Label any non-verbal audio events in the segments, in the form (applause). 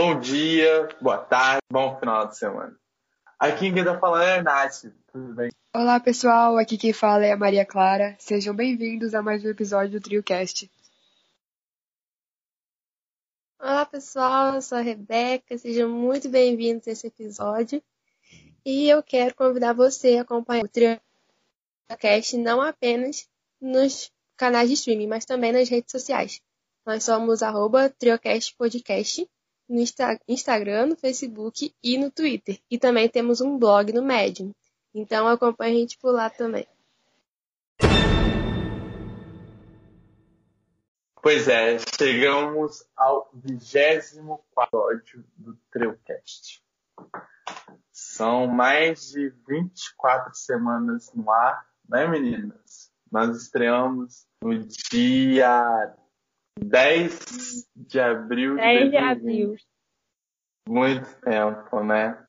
Bom dia, boa tarde, bom final de semana. Aqui quem está falando é a Nath, tudo bem? Olá pessoal, aqui quem fala é a Maria Clara. Sejam bem-vindos a mais um episódio do TrioCast. Olá pessoal, eu sou a Rebeca, sejam muito bem-vindos a esse episódio. E eu quero convidar você a acompanhar o TrioCast não apenas nos canais de streaming, mas também nas redes sociais. Nós somos arroba TrioCast Podcast no Insta Instagram, no Facebook e no Twitter. E também temos um blog no Medium. Então acompanhe a gente por lá também. Pois é, chegamos ao 24 episódio do TrioCast. São mais de 24 semanas no ar, né meninas? Nós estreamos no dia 10 de abril 10 de, abril. Muito tempo, né?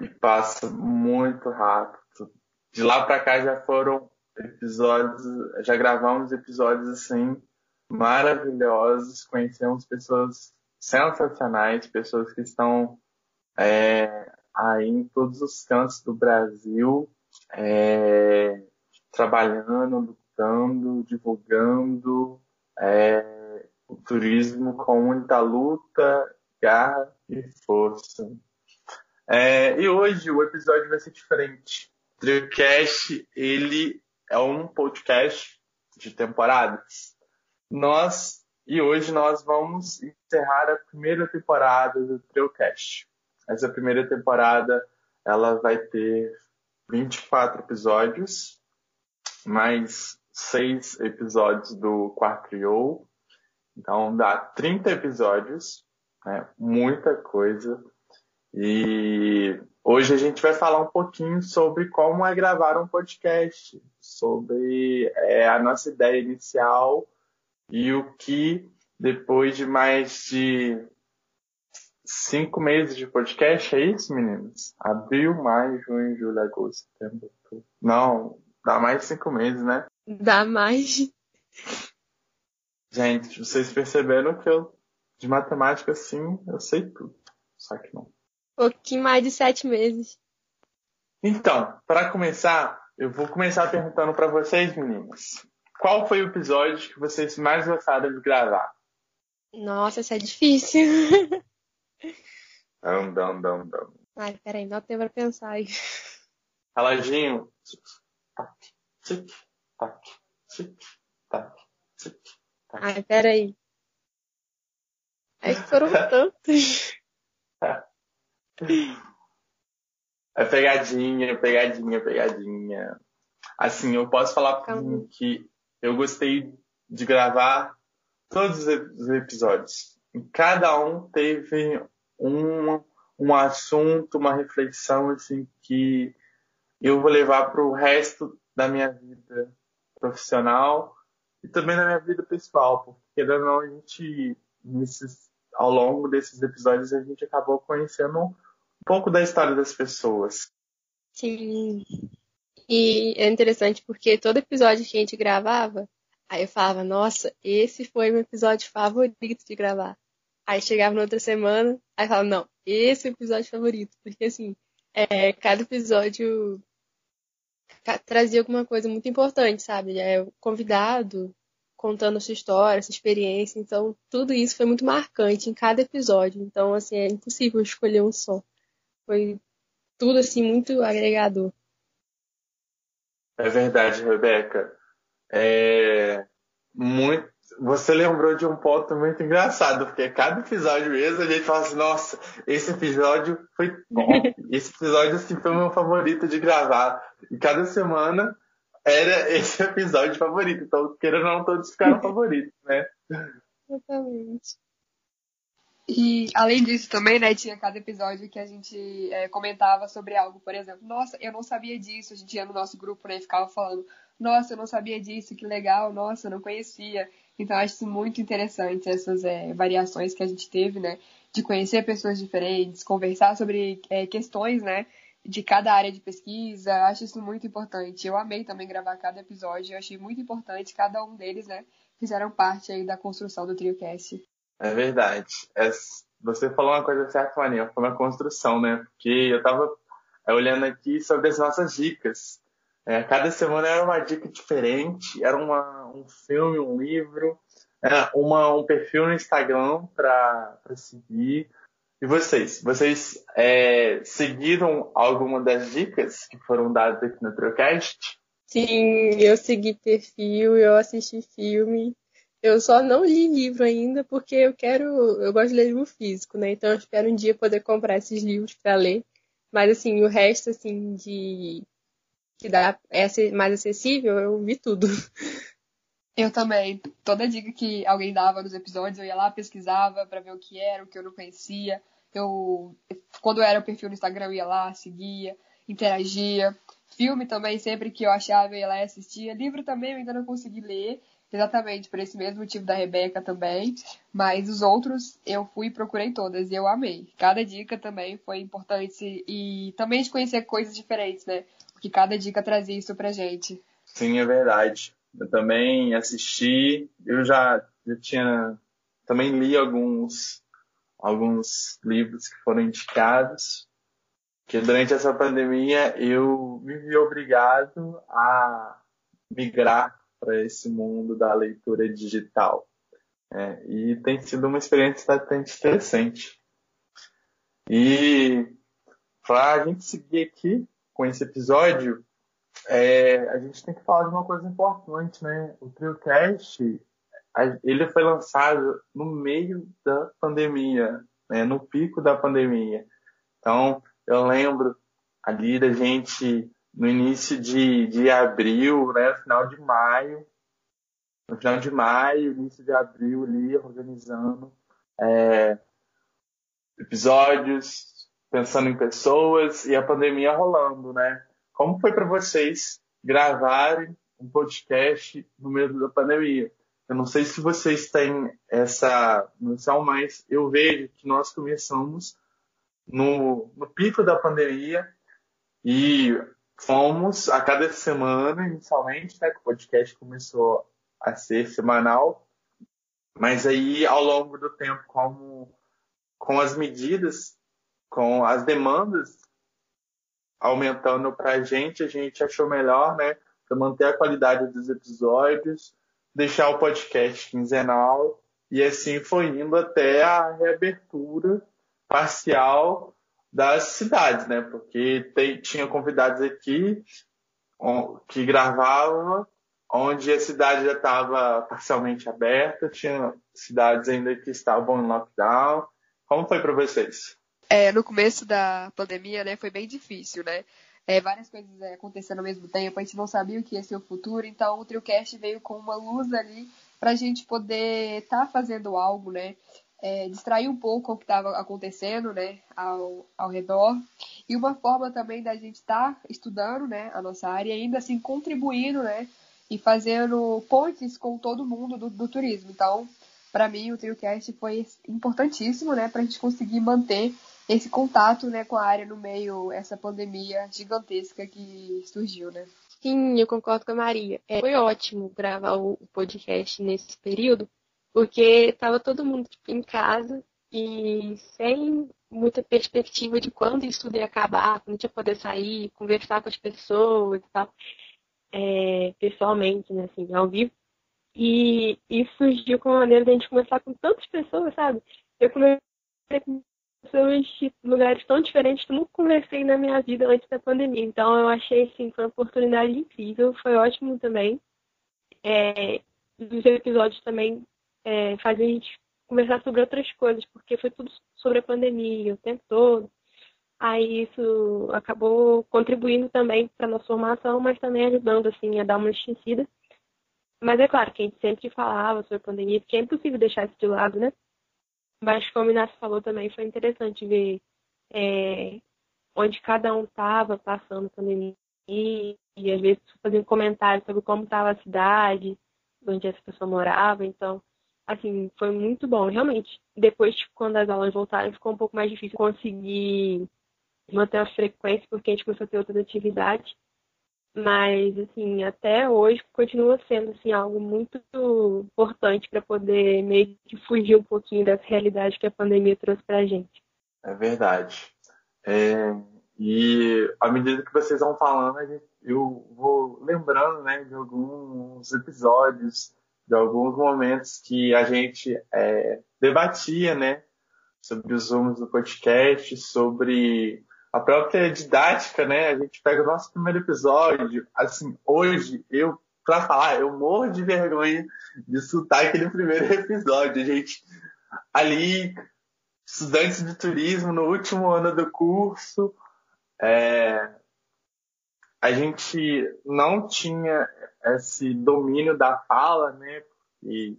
E passa muito rápido. De lá para cá já foram episódios, já gravamos episódios assim maravilhosos, conhecemos pessoas sensacionais, pessoas que estão é, aí em todos os cantos do Brasil, é, trabalhando, lutando, divulgando, é, o turismo com muita luta, garra e força. É, e hoje o episódio vai ser diferente. O Drillcast, ele é um podcast de temporadas. Nós, e hoje nós vamos encerrar a primeira temporada do Drillcast. Essa primeira temporada, ela vai ter 24 episódios, mais seis episódios do Quartrio. Então dá 30 episódios, né? muita coisa. E hoje a gente vai falar um pouquinho sobre como é gravar um podcast, sobre é, a nossa ideia inicial e o que depois de mais de cinco meses de podcast, é isso, meninos? Abril, maio, junho, julho, agosto, setembro. Não, dá mais de cinco meses, né? Dá mais. Gente, vocês perceberam que eu, de matemática, sim, eu sei tudo. Só que não. Um pouquinho mais de sete meses. Então, para começar, eu vou começar perguntando para vocês, meninas. Qual foi o episódio que vocês mais gostaram de gravar? Nossa, isso é difícil. Dão, dão, dão, dão. Ai, peraí, não tem pra pensar aí. Reloginho. Tac, tic, tac, tic, tac. Ai, peraí. É que foram (laughs) tantos. É pegadinha, pegadinha, pegadinha. Assim, eu posso falar mim que eu gostei de gravar todos os episódios. E cada um teve um, um assunto, uma reflexão assim que eu vou levar para o resto da minha vida profissional e também na minha vida pessoal, porque não a gente nesses, ao longo desses episódios a gente acabou conhecendo um pouco da história das pessoas. Sim. E é interessante porque todo episódio que a gente gravava, aí eu falava, nossa, esse foi meu episódio favorito de gravar. Aí chegava na outra semana, aí falava, não, esse é o episódio favorito. Porque assim, é, cada episódio trazia alguma coisa muito importante, sabe? É o convidado contando sua história, sua experiência. Então, tudo isso foi muito marcante em cada episódio. Então, assim, é impossível escolher um só. Foi tudo, assim, muito agregador. É verdade, Rebeca. É muito você lembrou de um ponto muito engraçado, porque cada episódio mesmo a gente fala assim, nossa, esse episódio foi bom. (laughs) esse episódio assim, foi o meu favorito de gravar. E cada semana era esse episódio favorito. Então, querendo ou não, todos ficaram favoritos, né? Exatamente. E além disso também, né, tinha cada episódio que a gente é, comentava sobre algo, por exemplo, nossa, eu não sabia disso, a gente ia no nosso grupo, né, e ficava falando, nossa, eu não sabia disso, que legal, nossa, eu não conhecia. Então, acho muito interessante, essas é, variações que a gente teve, né? De conhecer pessoas diferentes, conversar sobre é, questões, né? De cada área de pesquisa. Acho isso muito importante. Eu amei também gravar cada episódio. Eu achei muito importante. Cada um deles, né? Fizeram parte aí da construção do TrioCast. É verdade. É, você falou uma coisa certa, Maninha, foi uma construção, né? Porque eu tava olhando aqui sobre as nossas dicas. É, cada semana era uma dica diferente, era uma, um filme, um livro, era uma, um perfil no Instagram para seguir. E vocês? Vocês é, seguiram alguma das dicas que foram dadas aqui no Trocast? Sim, eu segui perfil, eu assisti filme. Eu só não li livro ainda porque eu quero, eu gosto de ler livro físico, né? Então eu espero um dia poder comprar esses livros para ler. Mas assim, o resto assim de que dá é mais acessível, eu vi tudo. Eu também. Toda dica que alguém dava nos episódios, eu ia lá, pesquisava para ver o que era, o que eu não conhecia. Eu, quando era o perfil no Instagram, eu ia lá, seguia, interagia. Filme também, sempre que eu achava, eu ia lá e assistia. Livro também eu ainda não consegui ler, exatamente por esse mesmo motivo da Rebeca também. Mas os outros eu fui e procurei todas e eu amei. Cada dica também foi importante e também de conhecer coisas diferentes, né? Porque cada dica trazia isso pra gente. Sim, é verdade. Eu também assisti, eu já, já tinha. Também li alguns, alguns livros que foram indicados, que durante essa pandemia eu me vi obrigado a migrar para esse mundo da leitura digital. É, e tem sido uma experiência bastante interessante. E para a gente seguir aqui com esse episódio, é, a gente tem que falar de uma coisa importante, né? O TrioCast, ele foi lançado no meio da pandemia, né? no pico da pandemia. Então, eu lembro ali da gente no início de, de abril, né? Final de maio, no final de maio, início de abril ali, organizando é, episódios, pensando em pessoas e a pandemia rolando, né? Como foi para vocês gravarem um podcast no meio da pandemia? Eu não sei se vocês têm essa noção, mas eu vejo que nós começamos no, no pico da pandemia e fomos a cada semana, inicialmente, né, que o podcast começou a ser semanal, mas aí ao longo do tempo, como com as medidas, com as demandas aumentando para a gente, a gente achou melhor, né, para manter a qualidade dos episódios, deixar o podcast quinzenal e assim foi indo até a reabertura parcial das cidades, né? Porque tem, tinha convidados aqui que gravavam onde a cidade já estava parcialmente aberta, tinha cidades ainda que estavam em lockdown. Como foi para vocês? É, no começo da pandemia, né, foi bem difícil, né? É, várias coisas é, acontecendo ao mesmo tempo, a gente não sabia o que ia ser o futuro, então o TrioCast veio com uma luz ali para a gente poder estar tá fazendo algo, né? É, distrair um pouco o que estava acontecendo, né, ao, ao redor. E uma forma também da gente estar tá estudando, né, a nossa área e ainda assim contribuindo, né, e fazendo pontes com todo mundo do, do turismo. Então, para mim, o TrioCast foi importantíssimo, né, para a gente conseguir manter esse contato né, com a área no meio essa pandemia gigantesca que surgiu, né? Sim, eu concordo com a Maria. É, foi ótimo gravar o podcast nesse período, porque estava todo mundo tipo, em casa e sem muita perspectiva de quando isso tudo ia acabar, quando ia poder sair, conversar com as pessoas e tal, é, pessoalmente, né, assim, ao vivo. E isso surgiu com a maneira de a gente conversar com tantas pessoas, sabe? Eu comecei com pessoas de lugares tão diferentes que nunca conversei na minha vida antes da pandemia. Então eu achei assim, foi uma oportunidade incrível, foi ótimo também. É, os episódios também é, fazem a gente conversar sobre outras coisas, porque foi tudo sobre a pandemia o tempo todo. Aí isso acabou contribuindo também para a nossa formação, mas também ajudando assim a dar uma esquecida. Mas é claro que a gente sempre falava sobre a pandemia, porque é impossível deixar isso de lado, né? Mas como o Inácio falou também, foi interessante ver é, onde cada um estava passando a pandemia e, às vezes fazendo comentários sobre como estava a cidade, onde essa pessoa morava. Então, assim, foi muito bom. Realmente, depois, quando as aulas voltaram, ficou um pouco mais difícil conseguir manter a frequência, porque a gente começou a ter outras atividades. Mas, assim, até hoje continua sendo, assim, algo muito importante para poder meio que fugir um pouquinho dessa realidade que a pandemia trouxe para a gente. É verdade. É, e à medida que vocês vão falando, eu vou lembrando, né, de alguns episódios, de alguns momentos que a gente é, debatia, né, sobre os rumos do podcast, sobre a própria didática, né? A gente pega o nosso primeiro episódio, assim, hoje eu, pra falar, eu morro de vergonha de soltar aquele primeiro (laughs) episódio, a gente ali, estudantes de turismo no último ano do curso, é, a gente não tinha esse domínio da fala, né? E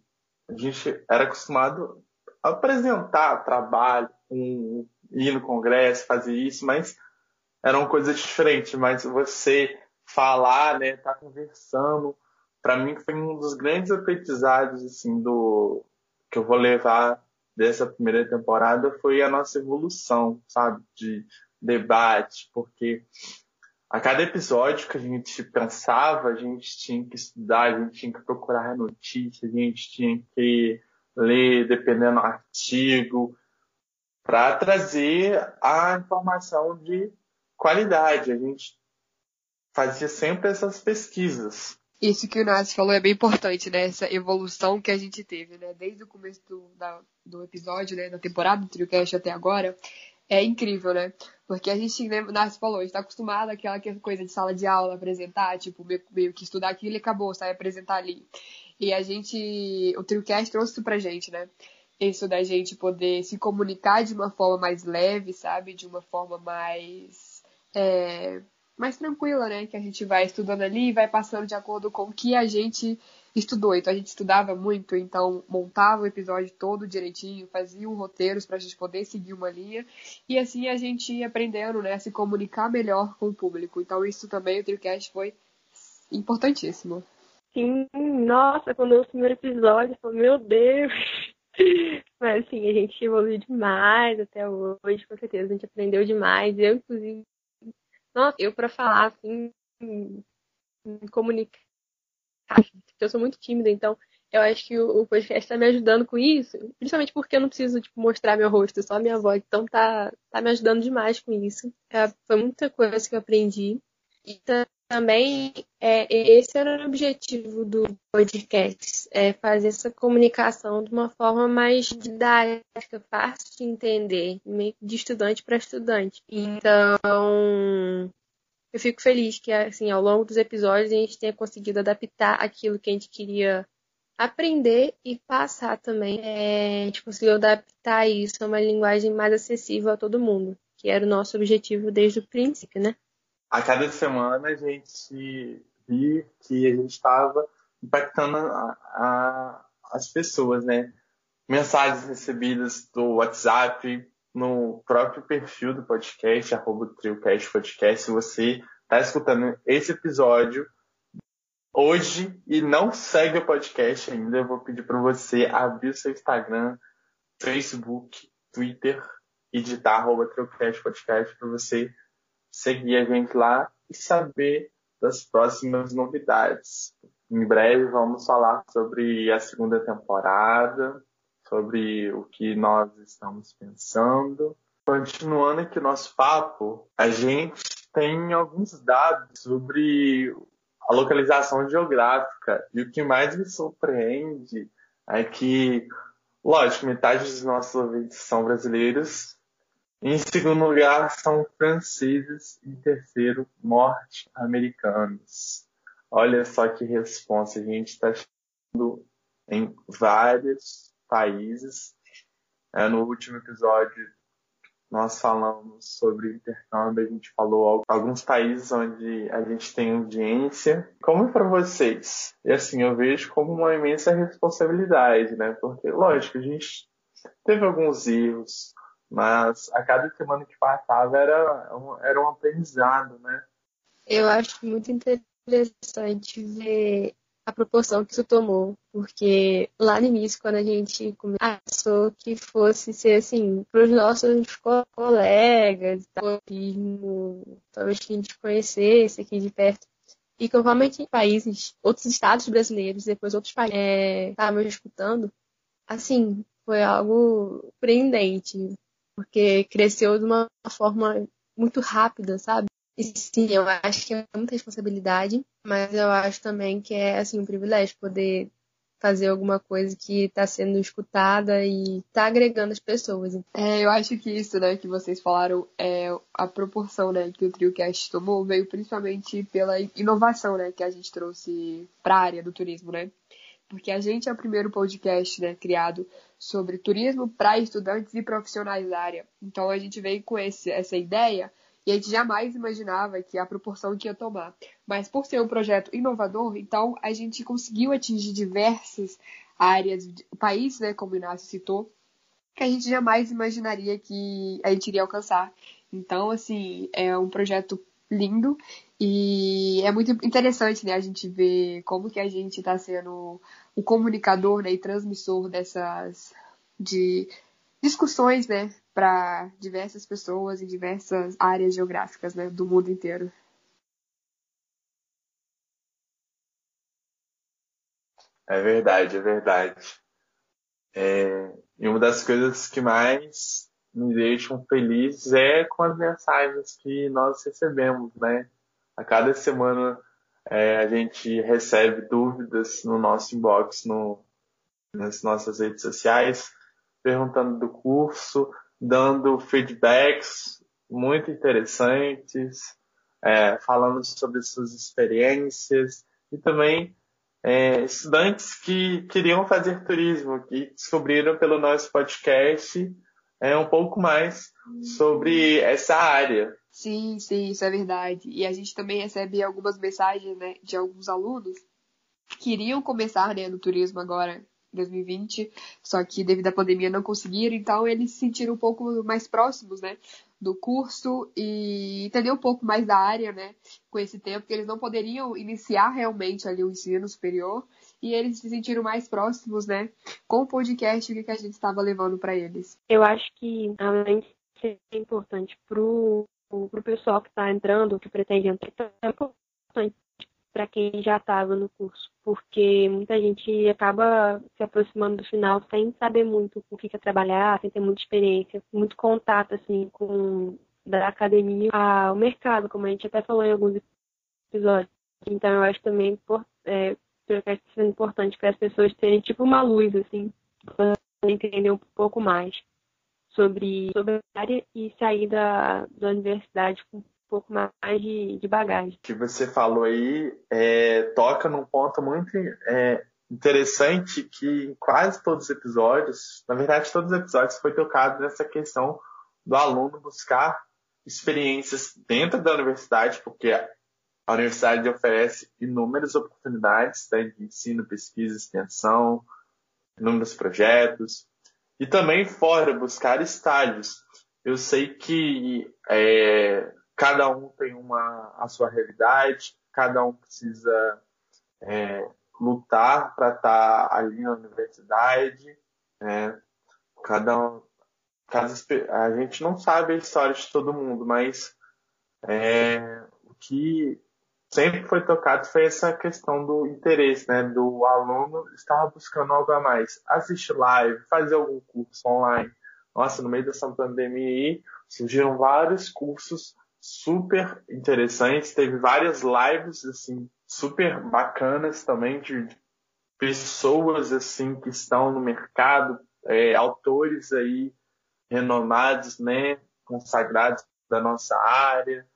a gente era acostumado a apresentar trabalho, um, ir no congresso, fazer isso, mas eram coisas diferentes. Mas você falar, né, estar tá conversando, para mim foi um dos grandes aprendizados assim do que eu vou levar dessa primeira temporada foi a nossa evolução, sabe, de debate, porque a cada episódio que a gente pensava, a gente tinha que estudar, a gente tinha que procurar notícias, a gente tinha que ler, dependendo do artigo, para trazer a informação de qualidade. A gente fazia sempre essas pesquisas. Isso que o Nassi falou é bem importante, né? Essa evolução que a gente teve, né? Desde o começo do, da, do episódio, né? Da temporada do TrioCast até agora. É incrível, né? Porque a gente, né, o falou, a gente tá acostumado àquela coisa de sala de aula, apresentar, tipo, meio, meio que estudar aquilo e acabou, sai apresentar ali. E a gente, o TrioCast trouxe isso pra gente, né? Isso da gente poder se comunicar de uma forma mais leve, sabe? De uma forma mais. É, mais tranquila, né? Que a gente vai estudando ali e vai passando de acordo com o que a gente estudou. Então a gente estudava muito, então montava o episódio todo direitinho, fazia um roteiros para a gente poder seguir uma linha. E assim a gente ia aprendendo, né? A se comunicar melhor com o público. Então isso também, o Tricast foi importantíssimo. Sim, nossa, quando eu o primeiro episódio, eu falei, meu Deus, (laughs) mas assim, a gente evoluiu demais até hoje, com certeza. A gente aprendeu demais. Eu, inclusive, nossa, eu para falar assim, comunicar, eu sou muito tímida, então eu acho que o, podcast está me ajudando com isso, principalmente porque eu não preciso tipo, mostrar meu rosto, só minha voz. Então tá, tá me ajudando demais com isso. É, foi muita coisa que eu aprendi. E também é, esse era o objetivo do podcast, é fazer essa comunicação de uma forma mais didática, fácil de entender, de estudante para estudante. Então, eu fico feliz que assim, ao longo dos episódios a gente tenha conseguido adaptar aquilo que a gente queria aprender e passar também. É, a gente conseguiu adaptar isso a uma linguagem mais acessível a todo mundo, que era o nosso objetivo desde o princípio, né? A cada semana a gente via que a gente estava impactando a, a, as pessoas, né? Mensagens recebidas do WhatsApp, no próprio perfil do podcast, arroba TrioCast Podcast, se você está escutando esse episódio hoje e não segue o podcast ainda, eu vou pedir para você abrir o seu Instagram, Facebook, Twitter e digitar arroba TrioCast Podcast para você seguir a gente lá e saber das próximas novidades. Em breve vamos falar sobre a segunda temporada, sobre o que nós estamos pensando. Continuando aqui o nosso papo, a gente tem alguns dados sobre a localização geográfica. E o que mais me surpreende é que, lógico, metade dos nossos ouvintes são brasileiros, em segundo lugar, são franceses. Em terceiro, norte-americanos. Olha só que resposta. A gente está chegando em vários países. É, no último episódio, nós falamos sobre intercâmbio. A gente falou alguns países onde a gente tem audiência. Como é para vocês? E assim, eu vejo como uma imensa responsabilidade, né? Porque, lógico, a gente teve alguns erros mas a cada semana que passava era um, era um aprendizado, né? Eu acho muito interessante ver a proporção que isso tomou, porque lá no início, quando a gente começou que fosse ser assim, para os nossos colegas, talvez que a gente conhecesse aqui de perto, E conforme países, outros estados brasileiros, depois outros países estavam é, escutando, assim, foi algo surpreendente, porque cresceu de uma forma muito rápida, sabe? E sim, eu acho que é muita responsabilidade, mas eu acho também que é assim um privilégio poder fazer alguma coisa que está sendo escutada e está agregando as pessoas. É, eu acho que isso, né, que vocês falaram, é a proporção, né, que o TrioCast tomou veio principalmente pela inovação, né, que a gente trouxe para a área do turismo, né? Porque a gente é o primeiro podcast, né, criado sobre turismo para estudantes e profissionais da área. Então a gente veio com esse, essa ideia e a gente jamais imaginava que a proporção que ia tomar. Mas por ser um projeto inovador, então a gente conseguiu atingir diversas áreas, países, né, como o Inácio citou, que a gente jamais imaginaria que a gente iria alcançar. Então, assim, é um projeto lindo e é muito interessante, né, a gente ver como que a gente está sendo o comunicador, né, e transmissor dessas de discussões, né, para diversas pessoas em diversas áreas geográficas né, do mundo inteiro. É verdade, é verdade. É, e uma das coisas que mais me deixam felizes é com as mensagens que nós recebemos, né? A cada semana é, a gente recebe dúvidas no nosso inbox, no, nas nossas redes sociais, perguntando do curso, dando feedbacks muito interessantes, é, falando sobre suas experiências e também é, estudantes que queriam fazer turismo, que descobriram pelo nosso podcast é, um pouco mais sobre essa área. Sim, sim, isso é verdade. E a gente também recebe algumas mensagens né, de alguns alunos que queriam começar né, no turismo agora 2020, só que devido à pandemia não conseguiram, então eles se sentiram um pouco mais próximos, né, do curso e entender um pouco mais da área, né, com esse tempo, que eles não poderiam iniciar realmente ali o ensino superior e eles se sentiram mais próximos, né, com o podcast que a gente estava levando para eles. Eu acho que, além de ser importante pro o pessoal que está entrando, que pretende entrar, é importante para quem já estava no curso, porque muita gente acaba se aproximando do final sem saber muito o que quer trabalhar, sem ter muita experiência, muito contato assim com da academia ao mercado, como a gente até falou em alguns episódios. Então eu acho também é, sendo importante para as pessoas terem tipo uma luz assim, para entender um pouco mais sobre, sobre a área e sair da, da universidade com pouco mais de, de bagagem. O que você falou aí é, toca num ponto muito é, interessante que em quase todos os episódios, na verdade todos os episódios foi tocado nessa questão do aluno buscar experiências dentro da universidade, porque a universidade oferece inúmeras oportunidades né, de ensino, pesquisa, extensão, inúmeros projetos, e também fora, buscar estágios. Eu sei que é, cada um tem uma, a sua realidade, cada um precisa é, lutar para estar tá ali na universidade. Né? Cada um, cada, a gente não sabe a história de todo mundo, mas é, o que sempre foi tocado foi essa questão do interesse, né? Do aluno estar buscando algo a mais. Assistir live, fazer algum curso online. Nossa, no meio dessa pandemia aí, surgiram vários cursos super interessantes. Teve várias lives assim super bacanas também de pessoas assim que estão no mercado, é, autores aí renomados, né, consagrados da nossa área.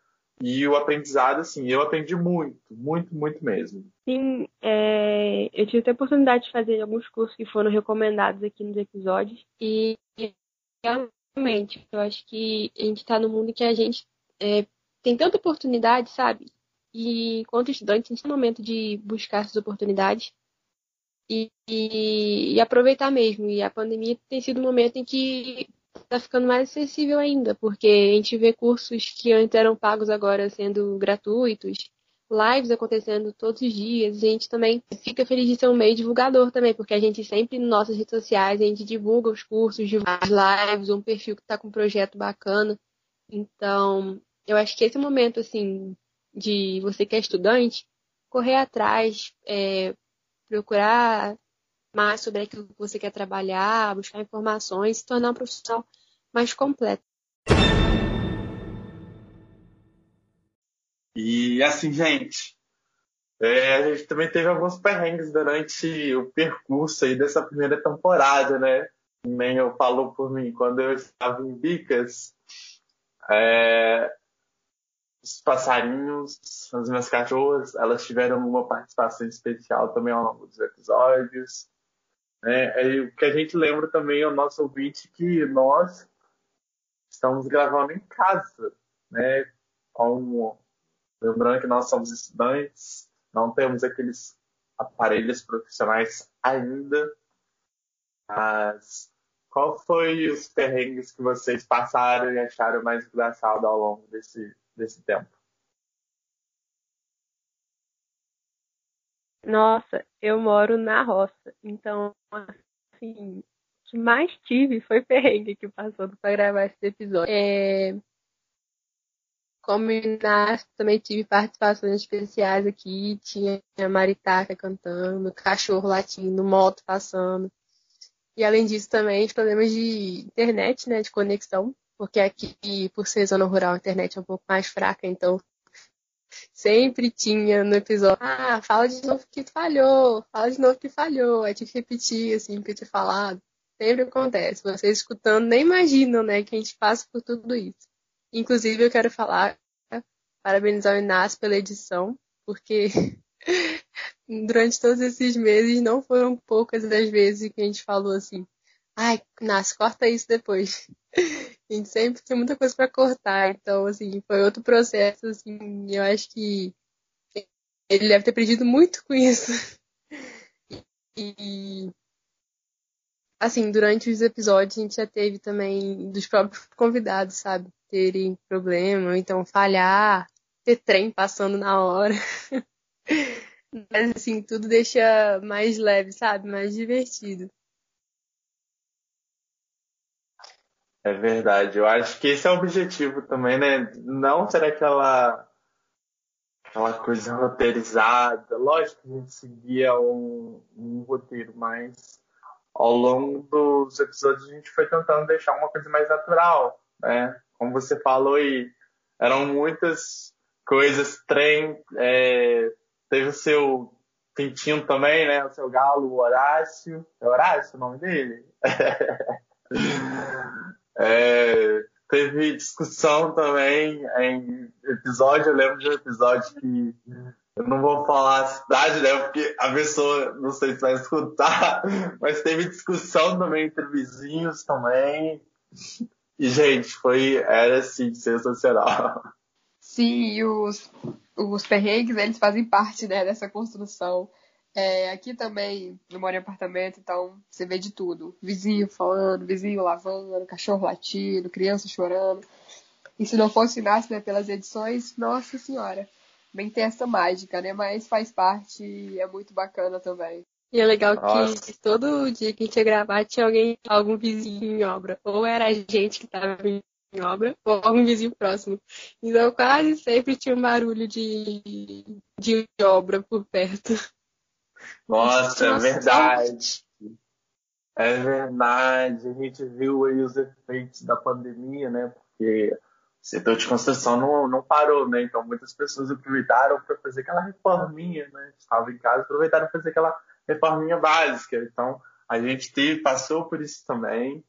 E o aprendizado, assim, eu aprendi muito, muito, muito mesmo. Sim, é, eu tive a oportunidade de fazer alguns cursos que foram recomendados aqui nos episódios. E realmente, eu acho que a gente está no mundo que a gente é, tem tanta oportunidade, sabe? E enquanto estudante, a gente tem um momento de buscar essas oportunidades e, e, e, aproveitar mesmo. E a pandemia tem sido um momento em que está ficando mais acessível ainda, porque a gente vê cursos que antes eram pagos agora sendo gratuitos, lives acontecendo todos os dias. A gente também fica feliz de ser um meio divulgador também, porque a gente sempre nas nossas redes sociais a gente divulga os cursos, divulga as lives, um perfil que está com um projeto bacana. Então, eu acho que esse momento, assim, de você que é estudante, correr atrás, é, procurar mais sobre aquilo que você quer trabalhar, buscar informações, se tornar um profissional mais completo. E assim, gente, é, a gente também teve alguns perrengues durante o percurso aí dessa primeira temporada, né? Nem eu falou por mim, quando eu estava em Bicas, é, os passarinhos, as minhas cachorras, elas tiveram uma participação especial também ao longo dos episódios. É, é, o que a gente lembra também ao nosso ouvinte que nós estamos gravando em casa, né? Com, lembrando que nós somos estudantes, não temos aqueles aparelhos profissionais ainda, mas qual foi os perrengues que vocês passaram e acharam mais engraçado ao longo desse, desse tempo? Nossa, eu moro na roça, então, assim, o que mais tive foi perrengue que passou para gravar esse episódio. É... Como Inácio, também tive participações especiais aqui, tinha a Maritaca cantando, cachorro latindo, moto passando. E além disso também os problemas de internet, né, de conexão, porque aqui, por ser zona rural, a internet é um pouco mais fraca, então sempre tinha no episódio, ah, fala de novo que falhou, fala de novo que falhou, aí tinha que repetir, assim, o que eu tinha falado. Sempre acontece. Vocês escutando nem imaginam, né, que a gente passa por tudo isso. Inclusive, eu quero falar, parabenizar o Inácio pela edição, porque (laughs) durante todos esses meses não foram poucas das vezes que a gente falou assim, ai, Inácio, corta isso depois. A gente sempre tinha muita coisa para cortar, então, assim, foi outro processo, assim, eu acho que ele deve ter aprendido muito com isso. E, assim, durante os episódios a gente já teve também dos próprios convidados, sabe? Terem problema, então falhar, ter trem passando na hora. (laughs) Mas, assim, tudo deixa mais leve, sabe? Mais divertido. É verdade. Eu acho que esse é o objetivo também, né? Não ser aquela aquela coisa roteirizada. Lógico que a gente seguia um, um roteiro, mas ao longo dos episódios a gente foi tentando deixar uma coisa mais natural, né? Como você falou aí, eram muitas coisas, trem, é, teve o seu pintinho também, né? O seu galo, o Horácio. É Horácio o nome dele? (laughs) É, teve discussão também em episódio. Eu lembro de um episódio que eu não vou falar a cidade, né? Porque a pessoa não sei se vai escutar, (laughs) mas teve discussão também entre vizinhos também. E, gente, foi, era assim, sensacional. Sim, e os, os perrengues, eles fazem parte né, dessa construção. É, aqui também, eu moro em apartamento, então você vê de tudo. Vizinho falando, vizinho lavando, cachorro latindo, criança chorando. E se não fosse Inácio né, pelas edições, nossa senhora, bem tem essa mágica, né? Mas faz parte e é muito bacana também. E é legal nossa. que todo dia que a gente ia gravar tinha alguém, algum vizinho em obra. Ou era a gente que estava em obra, ou algum vizinho próximo. Então quase sempre tinha um barulho de, de obra por perto. Nossa, é verdade. É verdade. A gente viu aí os efeitos da pandemia, né? Porque o setor de construção não, não parou, né? Então muitas pessoas aproveitaram para fazer aquela reforminha, né? Estavam em casa, aproveitaram para fazer aquela reforminha básica. Então a gente teve, passou por isso também.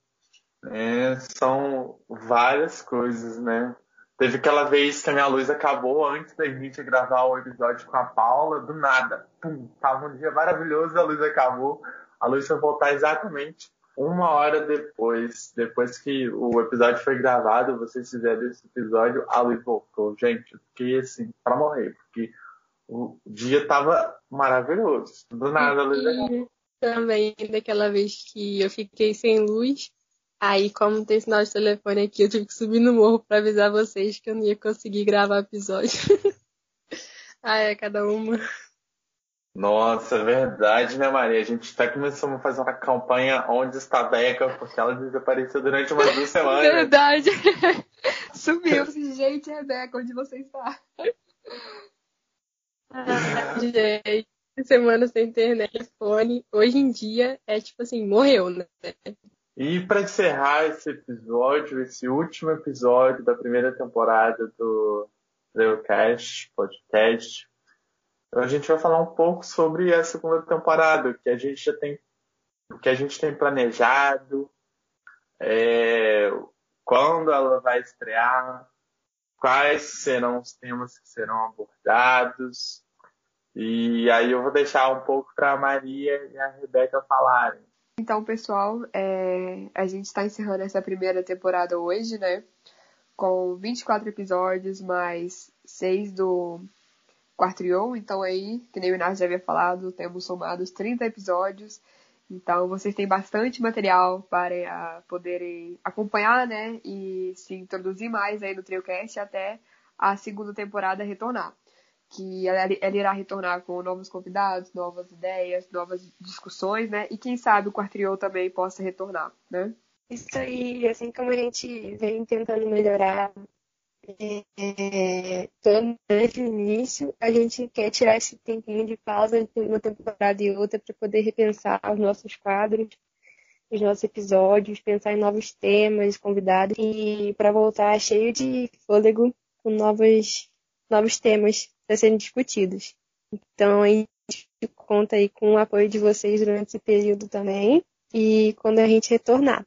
Né? São várias coisas, né? Teve aquela vez que a minha luz acabou antes da gente gravar o episódio com a Paula, do nada. Pum, tava um dia maravilhoso, a luz acabou. A luz foi voltar exatamente uma hora depois. Depois que o episódio foi gravado, vocês fizeram esse episódio, a luz voltou. Gente, eu fiquei assim, pra morrer, porque o dia tava maravilhoso. Do nada a luz acabou. Também daquela vez que eu fiquei sem luz Aí, como tem sinal de telefone aqui, eu tive que subir no morro para avisar vocês que eu não ia conseguir gravar o episódio. (laughs) ah, é cada uma. Nossa, é verdade, né, Maria? A gente até começou a fazer uma campanha Onde está a Beca, porque ela desapareceu durante umas duas (laughs) semanas. Verdade. (laughs) Sumiu. Gente, é Beca, onde você está? Ah, gente, semana sem internet, fone, hoje em dia é tipo assim, morreu, né? E para encerrar esse episódio, esse último episódio da primeira temporada do Leocast Podcast, a gente vai falar um pouco sobre a segunda temporada, que a gente já tem, que a gente tem planejado, é, quando ela vai estrear, quais serão os temas que serão abordados. E aí eu vou deixar um pouco para a Maria e a Rebeca falarem. Então, pessoal, é... a gente está encerrando essa primeira temporada hoje, né? Com 24 episódios, mais 6 do Quartrion. Então, aí, que nem o Inácio já havia falado, temos somados 30 episódios. Então, vocês têm bastante material para poderem acompanhar, né? E se introduzir mais aí no TrioCast até a segunda temporada retornar. Que ela, ela, irá retornar com novos convidados, novas ideias, novas discussões, né? E quem sabe o Quartrio também possa retornar, né? Isso aí, assim como a gente vem tentando melhorar é, desde o início, a gente quer tirar esse tempinho de pausa entre uma temporada e outra para poder repensar os nossos quadros, os nossos episódios, pensar em novos temas, convidados e para voltar cheio de fôlego com novos, novos temas a serem discutidos. Então, a gente conta aí com o apoio de vocês durante esse período também e quando a gente retornar.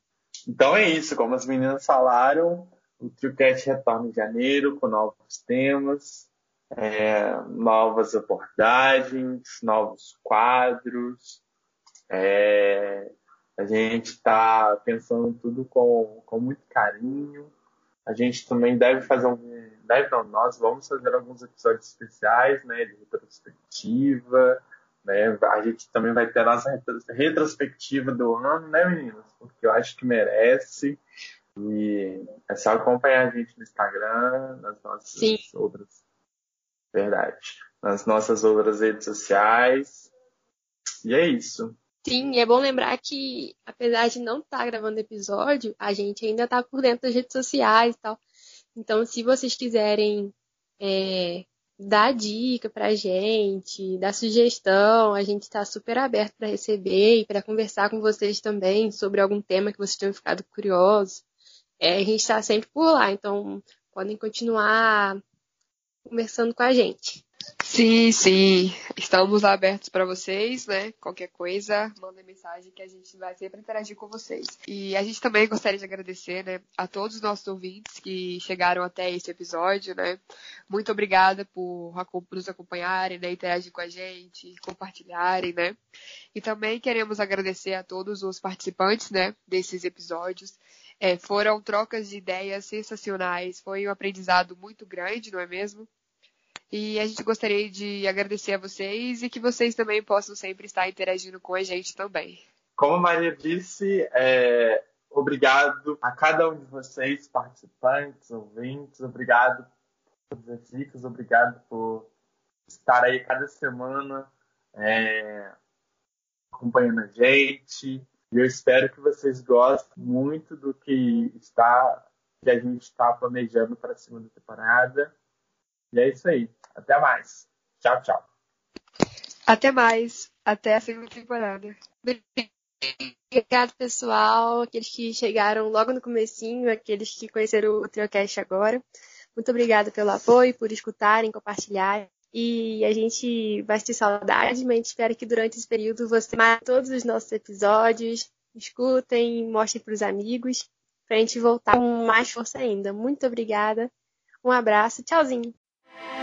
Então é isso, como as meninas falaram, o TrioCast retorna em janeiro com novos temas, é, novas abordagens, novos quadros. É, a gente está pensando tudo com, com muito carinho. A gente também deve fazer um. Deve não, nós vamos fazer alguns episódios especiais, né? De retrospectiva. Né? A gente também vai ter a nossa retrospectiva do ano, né, meninas? Porque eu acho que merece. E é só acompanhar a gente no Instagram, nas nossas Sim. outras. Verdade. Nas nossas outras redes sociais. E é isso. Sim, é bom lembrar que, apesar de não estar tá gravando episódio, a gente ainda está por dentro das redes sociais e tal. Então, se vocês quiserem é, dar dica pra gente, dar sugestão, a gente está super aberto para receber e para conversar com vocês também sobre algum tema que vocês tenham ficado curiosos é, a gente está sempre por lá, então podem continuar conversando com a gente. Sim, sim. Estamos abertos para vocês, né? Qualquer coisa, mandem mensagem que a gente vai sempre interagir com vocês. E a gente também gostaria de agradecer, né, a todos os nossos ouvintes que chegaram até esse episódio, né? Muito obrigada por nos acompanharem, né, interagir com a gente, compartilharem, né? E também queremos agradecer a todos os participantes, né, desses episódios. É, foram trocas de ideias sensacionais, foi um aprendizado muito grande, não é mesmo? E a gente gostaria de agradecer a vocês e que vocês também possam sempre estar interagindo com a gente também. Como a Maria disse, é, obrigado a cada um de vocês, participantes, ouvintes, obrigado por todas as dicas, obrigado por estar aí cada semana é, acompanhando a gente, e eu espero que vocês gostem muito do que está que a gente está planejando para a segunda temporada. E é isso aí. Até mais. Tchau, tchau. Até mais. Até a segunda temporada. Obrigado, pessoal. Aqueles que chegaram logo no comecinho, aqueles que conheceram o Triocast agora. Muito obrigada pelo apoio, por escutarem, compartilharem. E a gente vai ter saudade, mas espero que durante esse período você mais todos os nossos episódios, escutem, mostrem para os amigos, para a gente voltar com mais força ainda. Muito obrigada, um abraço, tchauzinho! Thank you.